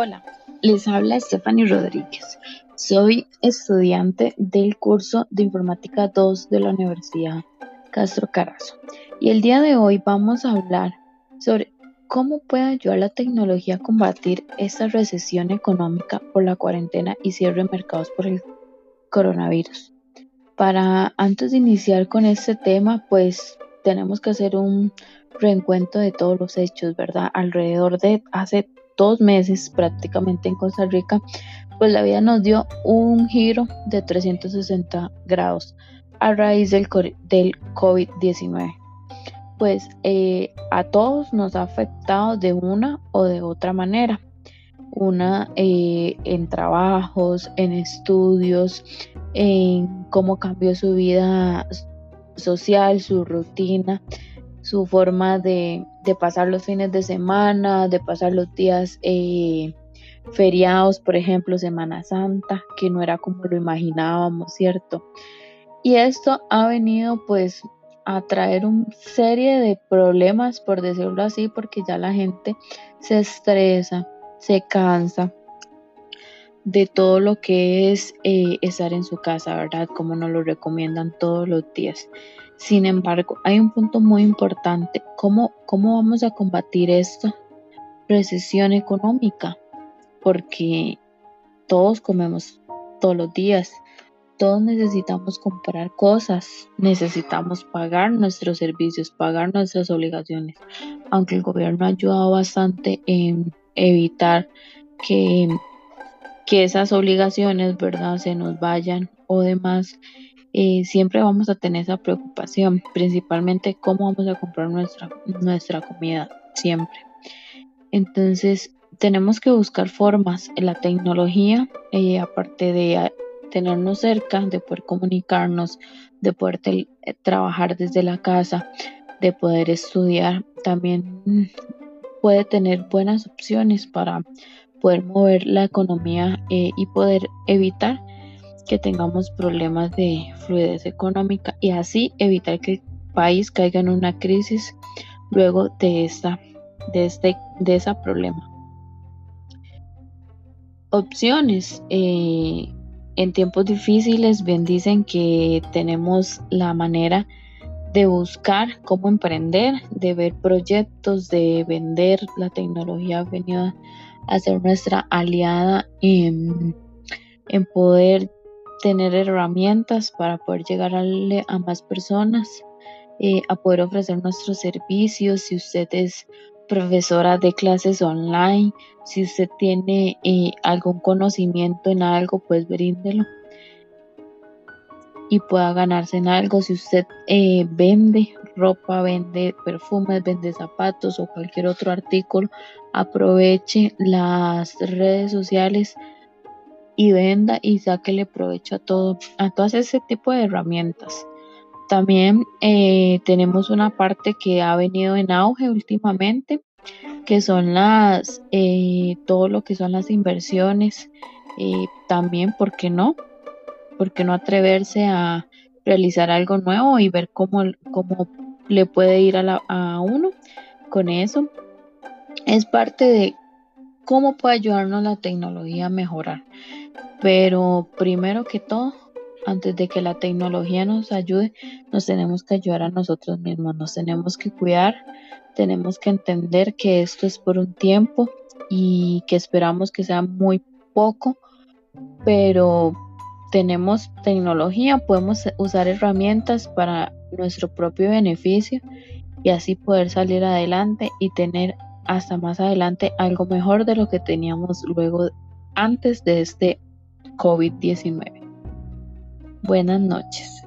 Hola, les habla Stephanie Rodríguez. Soy estudiante del curso de Informática 2 de la Universidad Castro Carazo. Y el día de hoy vamos a hablar sobre cómo puede ayudar la tecnología a combatir esta recesión económica por la cuarentena y cierre de mercados por el coronavirus. Para antes de iniciar con este tema, pues tenemos que hacer un reencuentro de todos los hechos, ¿verdad? Alrededor de hace dos meses prácticamente en Costa Rica, pues la vida nos dio un giro de 360 grados a raíz del, del COVID-19. Pues eh, a todos nos ha afectado de una o de otra manera. Una eh, en trabajos, en estudios, en cómo cambió su vida social, su rutina, su forma de, pasar los fines de semana, de pasar los días eh, feriados, por ejemplo, Semana Santa, que no era como lo imaginábamos, ¿cierto? Y esto ha venido pues a traer una serie de problemas, por decirlo así, porque ya la gente se estresa, se cansa de todo lo que es eh, estar en su casa, ¿verdad? Como nos lo recomiendan todos los días. Sin embargo, hay un punto muy importante. ¿Cómo, cómo vamos a combatir esta recesión económica? Porque todos comemos todos los días. Todos necesitamos comprar cosas, necesitamos pagar nuestros servicios, pagar nuestras obligaciones. Aunque el gobierno ha ayudado bastante en evitar que, que esas obligaciones, ¿verdad?, se nos vayan o demás, eh, siempre vamos a tener esa preocupación, principalmente cómo vamos a comprar nuestra, nuestra comida, siempre. Entonces, tenemos que buscar formas en la tecnología, eh, aparte de tenernos cerca, de poder comunicarnos, de poder eh, trabajar desde la casa, de poder estudiar, también puede tener buenas opciones para poder mover la economía y poder evitar que tengamos problemas de fluidez económica y así evitar que el país caiga en una crisis luego de esta de este de ese problema opciones eh, en tiempos difíciles bien dicen que tenemos la manera de buscar cómo emprender, de ver proyectos, de vender. La tecnología ha venido a ser nuestra aliada en, en poder tener herramientas para poder llegar a, más personas, eh, a poder ofrecer nuestros servicios. Si usted es profesora de clases online, si usted tiene eh, algún conocimiento en algo, pues bríndelo y pueda ganarse en algo. Si usted eh, vende ropa, vende perfumes, vende zapatos o cualquier otro artículo, aproveche las redes sociales y venda y sáquele provecho a todo, a todas ese tipo de herramientas. También eh, tenemos una parte que ha venido en auge últimamente, que son las, eh, todo lo que son las inversiones. Eh, también, ¿por qué no? ¿Por qué no atreverse a realizar algo nuevo y ver cómo, cómo le puede ir a, a uno con eso? Es parte de cómo puede ayudarnos la tecnología a mejorar. Pero primero que todo, antes de que la tecnología nos ayude, nos tenemos que ayudar a nosotros mismos, nos tenemos que cuidar, tenemos que entender que esto es por un tiempo y que esperamos que sea muy poco, pero tenemos tecnología, podemos usar herramientas para nuestro propio beneficio y así poder salir adelante y tener hasta más adelante algo mejor de lo que teníamos luego antes de este COVID-19. Buenas noches.